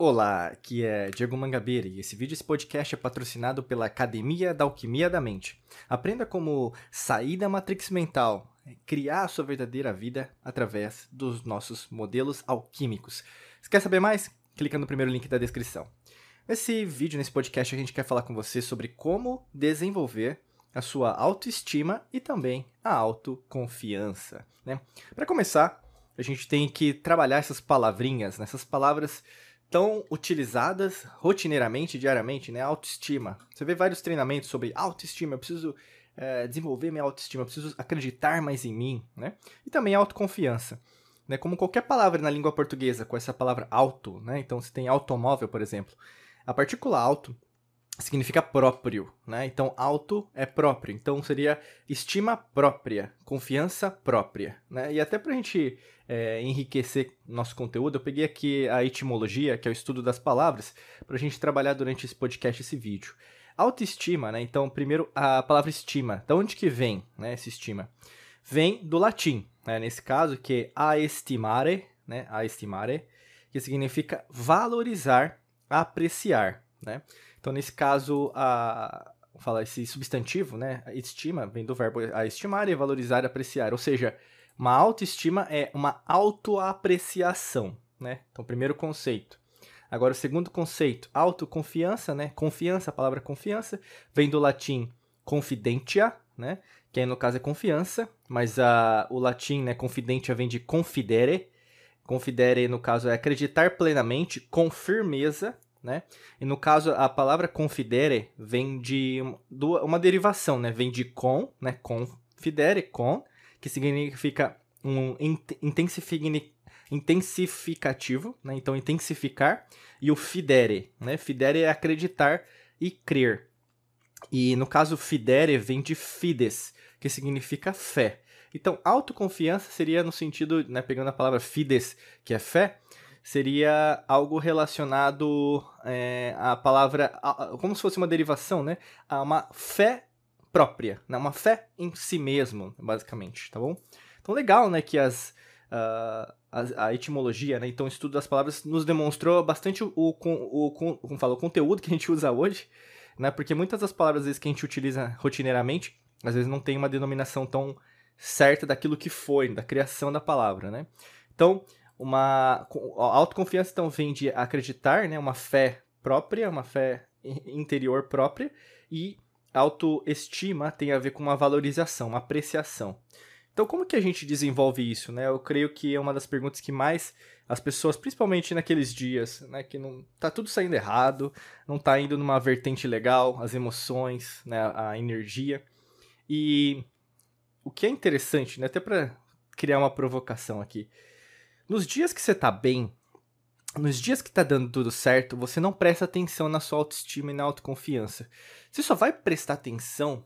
Olá, aqui é Diego Mangabeira e esse vídeo, esse podcast é patrocinado pela Academia da Alquimia da Mente. Aprenda como sair da matrix mental, criar a sua verdadeira vida através dos nossos modelos alquímicos. Se quer saber mais? Clica no primeiro link da descrição. Nesse vídeo, nesse podcast, a gente quer falar com você sobre como desenvolver a sua autoestima e também a autoconfiança. Né? Para começar, a gente tem que trabalhar essas palavrinhas, nessas né? palavras tão utilizadas rotineiramente, diariamente, né? Autoestima. Você vê vários treinamentos sobre autoestima, eu preciso é, desenvolver minha autoestima, eu preciso acreditar mais em mim, né? E também autoconfiança. Né? Como qualquer palavra na língua portuguesa, com essa palavra auto, né? Então, você tem automóvel, por exemplo. A partícula auto significa próprio, né? Então, auto é próprio. Então, seria estima própria, confiança própria, né? E até para a gente é, enriquecer nosso conteúdo, eu peguei aqui a etimologia, que é o estudo das palavras, para a gente trabalhar durante esse podcast, esse vídeo. Autoestima, né? Então, primeiro, a palavra estima. De onde que vem, né, essa estima? Vem do latim, né? Nesse caso, que é a estimare, né? A estimare, que significa valorizar, apreciar, né? Então, nesse caso, a, falar esse substantivo, né? Estima vem do verbo a estimar e valorizar, apreciar. Ou seja, uma autoestima é uma autoapreciação, né? Então, primeiro conceito. Agora, o segundo conceito, autoconfiança, né? Confiança, a palavra confiança, vem do latim confidentia, né? Que aí no caso é confiança, mas a, o latim, né, confidentia vem de confidere. Confidere, no caso, é acreditar plenamente, com firmeza, né? E no caso, a palavra confidere vem de uma derivação, né? Vem de com, né? Confidere, com, que significa um intensificativo, né? Então, intensificar. E o fidere, né? Fidere é acreditar e crer. E no caso, fidere vem de fides, que significa fé. Então, autoconfiança seria no sentido, né, pegando a palavra fides, que é fé, seria algo relacionado é, à palavra, a, como se fosse uma derivação, né? A uma fé própria, né? uma fé em si mesmo, basicamente, tá bom? Então, legal, né, que as, uh, a, etimologia, né, então o estudo das palavras nos demonstrou bastante o, o, o, como fala, o conteúdo que a gente usa hoje, né, porque muitas das palavras, às vezes, que a gente utiliza rotineiramente, às vezes não tem uma denominação tão certa daquilo que foi, da criação da palavra, né? Então, uma autoconfiança então vem de acreditar, né, uma fé própria, uma fé interior própria e autoestima tem a ver com uma valorização, uma apreciação. Então, como que a gente desenvolve isso, né? Eu creio que é uma das perguntas que mais as pessoas, principalmente naqueles dias, né, que não tá tudo saindo errado, não tá indo numa vertente legal, as emoções, né, a energia. E o que é interessante, né, até para criar uma provocação aqui, nos dias que você tá bem, nos dias que tá dando tudo certo, você não presta atenção na sua autoestima e na autoconfiança. Você só vai prestar atenção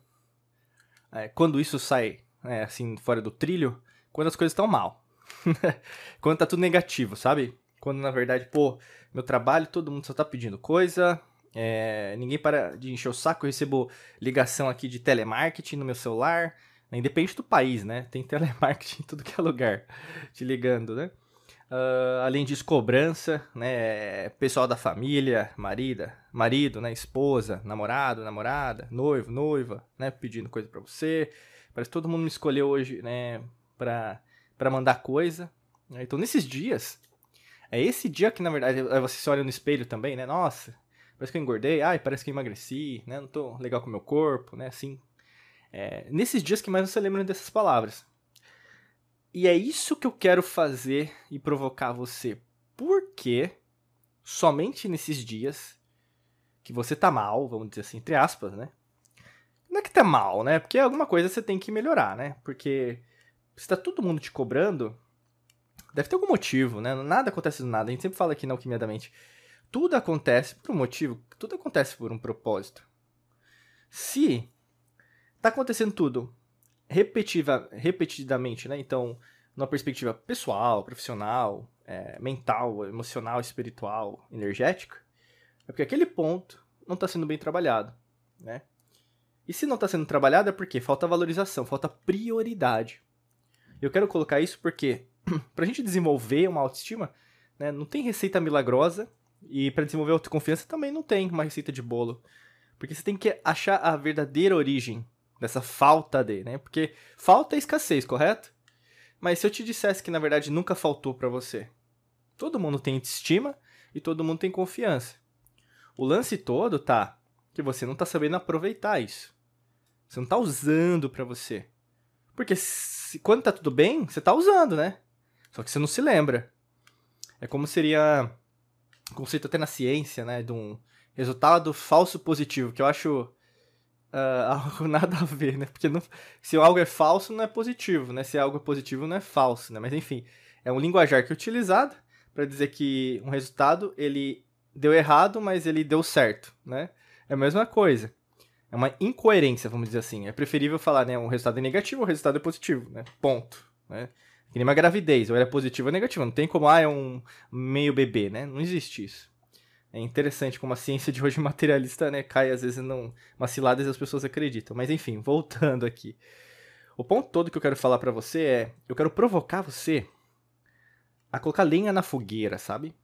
é, quando isso sai, é, assim, fora do trilho, quando as coisas estão mal. quando tá tudo negativo, sabe? Quando na verdade, pô, meu trabalho, todo mundo só tá pedindo coisa, é, ninguém para de encher o saco, eu recebo ligação aqui de telemarketing no meu celular, né? independente do país, né? Tem telemarketing em tudo que é lugar te ligando, né? Uh, além disso, cobrança, né? Pessoal da família, marida, marido, né? Esposa, namorado, namorada, noivo, noiva, né? Pedindo coisa para você. Parece que todo mundo me escolheu hoje, né? Pra, pra mandar coisa. Então, nesses dias, é esse dia que, na verdade, você se olha no espelho também, né? Nossa, parece que eu engordei. Ai, parece que eu emagreci, né? Não tô legal com o meu corpo, né? Assim. É, nesses dias que mais você lembra dessas palavras. E é isso que eu quero fazer e provocar você. Porque somente nesses dias que você tá mal, vamos dizer assim, entre aspas, né? Não é que tá mal, né? Porque alguma coisa você tem que melhorar, né? Porque se tá todo mundo te cobrando, deve ter algum motivo, né? Nada acontece do nada. A gente sempre fala aqui na Alquimia da Mente. Tudo acontece por um motivo, tudo acontece por um propósito. Se tá acontecendo tudo repetitiva, repetidamente, né? Então, numa perspectiva pessoal, profissional, é, mental, emocional, espiritual, energética, é porque aquele ponto não está sendo bem trabalhado, né? E se não está sendo trabalhado é porque falta valorização, falta prioridade. Eu quero colocar isso porque, para a gente desenvolver uma autoestima, né, não tem receita milagrosa E para desenvolver autoconfiança também não tem uma receita de bolo. Porque você tem que achar a verdadeira origem dessa falta de, né? Porque falta é escassez, correto? Mas se eu te dissesse que na verdade nunca faltou para você, todo mundo tem estima e todo mundo tem confiança. O lance todo tá que você não tá sabendo aproveitar isso. Você não tá usando para você. Porque se, quando tá tudo bem, você tá usando, né? Só que você não se lembra. É como seria conceito até na ciência, né, de um resultado falso positivo, que eu acho uh, algo nada a ver, né? Porque não, se algo é falso, não é positivo, né? Se algo é positivo, não é falso, né? Mas enfim, é um linguajar que é utilizado para dizer que um resultado ele deu errado, mas ele deu certo, né? É a mesma coisa. É uma incoerência, vamos dizer assim. É preferível falar, né? Um resultado é negativo, o resultado é positivo, né? Ponto, né? Que nem uma gravidez, ou era positivo ou negativo. Não tem como, ah, é um meio bebê, né? Não existe isso. É interessante como a ciência de hoje materialista, né, cai às vezes não umas e as pessoas acreditam. Mas enfim, voltando aqui. O ponto todo que eu quero falar para você é, eu quero provocar você a colocar lenha na fogueira, sabe?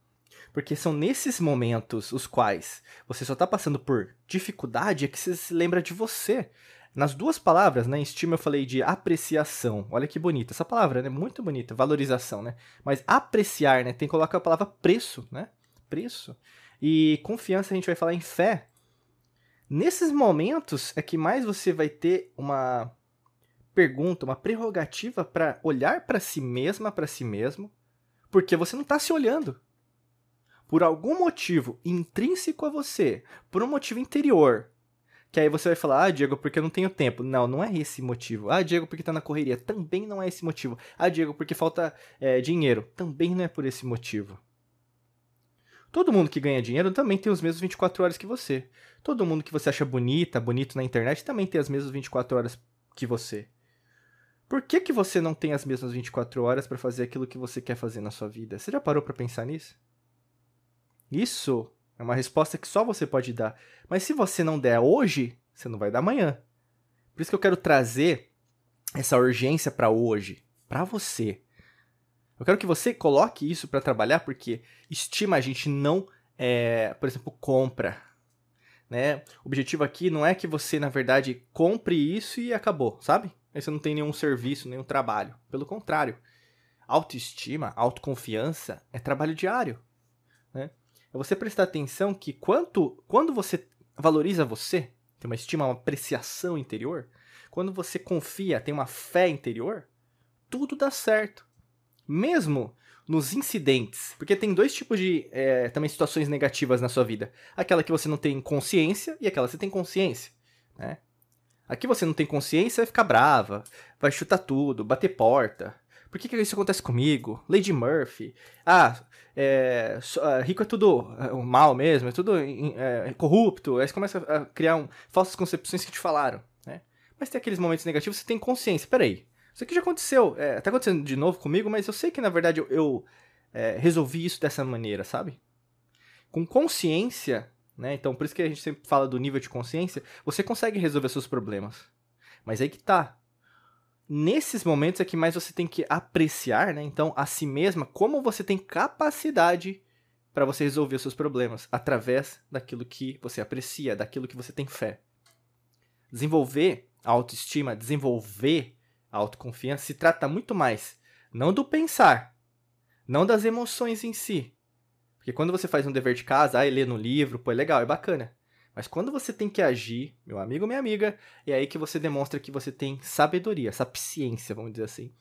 Porque são nesses momentos os quais você só tá passando por dificuldade é que você se lembra de você. Nas duas palavras, né, em estima eu falei de apreciação. Olha que bonita essa palavra, né? Muito bonita, valorização, né? Mas apreciar, né, tem que colocar a palavra preço, né? Preço. E confiança a gente vai falar em fé. Nesses momentos é que mais você vai ter uma pergunta, uma prerrogativa para olhar para si mesma, para si mesmo, porque você não está se olhando. Por algum motivo intrínseco a você, por um motivo interior, que aí você vai falar, ah, Diego, porque eu não tenho tempo. Não, não é esse motivo. Ah, Diego, porque tá na correria. Também não é esse motivo. Ah, Diego, porque falta é, dinheiro. Também não é por esse motivo. Todo mundo que ganha dinheiro também tem os mesmos 24 horas que você. Todo mundo que você acha bonita, bonito na internet também tem as mesmas 24 horas que você. Por que, que você não tem as mesmas 24 horas para fazer aquilo que você quer fazer na sua vida? Você já parou para pensar nisso? Isso é uma resposta que só você pode dar. Mas se você não der hoje, você não vai dar amanhã. Por isso que eu quero trazer essa urgência para hoje, para você. Eu quero que você coloque isso para trabalhar, porque estima a gente não, é, por exemplo, compra. Né? O objetivo aqui não é que você, na verdade, compre isso e acabou, sabe? Aí você não tem nenhum serviço, nenhum trabalho. Pelo contrário, autoestima, autoconfiança é trabalho diário. Né? É você prestar atenção que quanto, quando você valoriza você, tem uma estima, uma apreciação interior, quando você confia, tem uma fé interior, tudo dá certo mesmo nos incidentes, porque tem dois tipos de é, também situações negativas na sua vida: aquela que você não tem consciência e aquela que você tem consciência, né? Aqui você não tem consciência, vai ficar brava, vai chutar tudo, bater porta. Por que, que isso acontece comigo? Lady Murphy. Ah, é, ah, rico é tudo é, mal mesmo, é tudo é, corrupto. Aí você começa a criar um, falsas concepções que te falaram. Né? Mas tem aqueles momentos negativos, você tem consciência. Peraí, isso aqui já aconteceu, é, tá acontecendo de novo comigo, mas eu sei que na verdade eu, eu é, resolvi isso dessa maneira, sabe? Com consciência, né? Então por isso que a gente sempre fala do nível de consciência, você consegue resolver seus problemas. Mas aí que tá. Nesses momentos é que mais você tem que apreciar, né? Então, a si mesma, como você tem capacidade para você resolver os seus problemas através daquilo que você aprecia, daquilo que você tem fé. Desenvolver a autoestima, desenvolver a autoconfiança se trata muito mais não do pensar, não das emoções em si. Porque quando você faz um dever de casa, aí lê no livro, pô, é legal, é bacana. Mas quando você tem que agir, meu amigo, minha amiga, é aí que você demonstra que você tem sabedoria, sapiência, vamos dizer assim.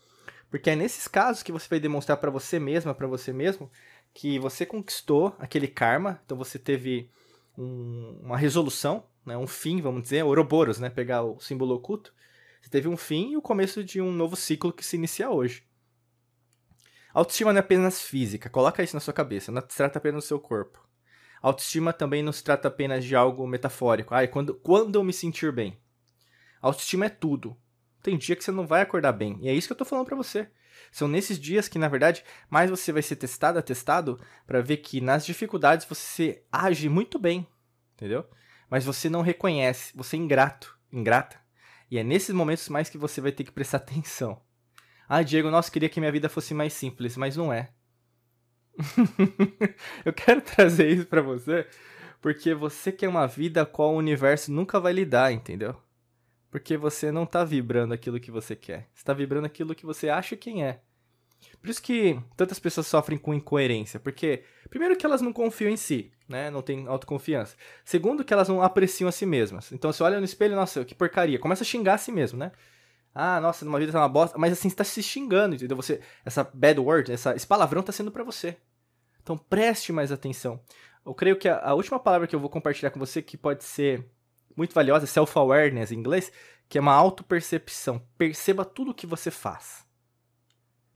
Porque é nesses casos que você vai demonstrar para você mesma, para você mesmo, que você conquistou aquele karma, então você teve um, uma resolução, né, um fim, vamos dizer, Ouroboros, né, pegar o símbolo oculto, você teve um fim e o começo de um novo ciclo que se inicia hoje. Autoestima não é apenas física, coloca isso na sua cabeça, não se trata apenas do seu corpo. Autoestima também não se trata apenas de algo metafórico. Ai, quando, quando eu me sentir bem. Autoestima é tudo. Tem dia que você não vai acordar bem. E é isso que eu tô falando para você. São nesses dias que, na verdade, mais você vai ser testado, testado, para ver que nas dificuldades você age muito bem. Entendeu? Mas você não reconhece, você é ingrato, ingrata. E é nesses momentos mais que você vai ter que prestar atenção. Ah, Diego, nossa, queria que minha vida fosse mais simples, mas não é. eu quero trazer isso para você porque você quer uma vida qual o universo nunca vai lhe dar, entendeu? Porque você não tá vibrando aquilo que você quer. Você tá vibrando aquilo que você acha quem é. Por isso que tantas pessoas sofrem com incoerência, porque primeiro que elas não confiam em si, né? Não tem autoconfiança. Segundo que elas não apreciam a si mesmas. Então você olha no espelho, nossa, que porcaria, começa a xingar a si mesmo, né? Ah, nossa, numa vida tá uma bosta, mas assim, você tá se xingando, entendeu? Você essa bad word, essa, esse palavrão tá sendo para você. Então preste mais atenção. Eu creio que a, a última palavra que eu vou compartilhar com você que pode ser muito valiosa, é self-awareness em inglês, que é uma autopercepção. Perceba tudo o que você faz.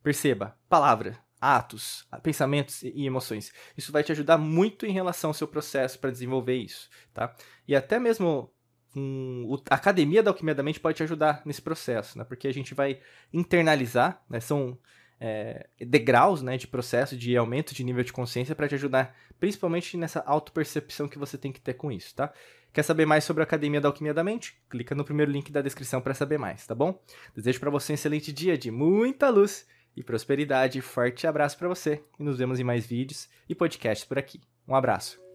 Perceba palavra, atos, pensamentos e emoções. Isso vai te ajudar muito em relação ao seu processo para desenvolver isso, tá? E até mesmo um, a academia da alquimia da mente pode te ajudar nesse processo, né? Porque a gente vai internalizar, né? São é, degraus, né, de processo de aumento de nível de consciência para te ajudar, principalmente nessa autopercepção que você tem que ter com isso, tá? Quer saber mais sobre a Academia da Alquimia da Mente? Clica no primeiro link da descrição para saber mais, tá bom? Desejo para você um excelente dia de muita luz e prosperidade. Forte abraço para você e nos vemos em mais vídeos e podcasts por aqui. Um abraço.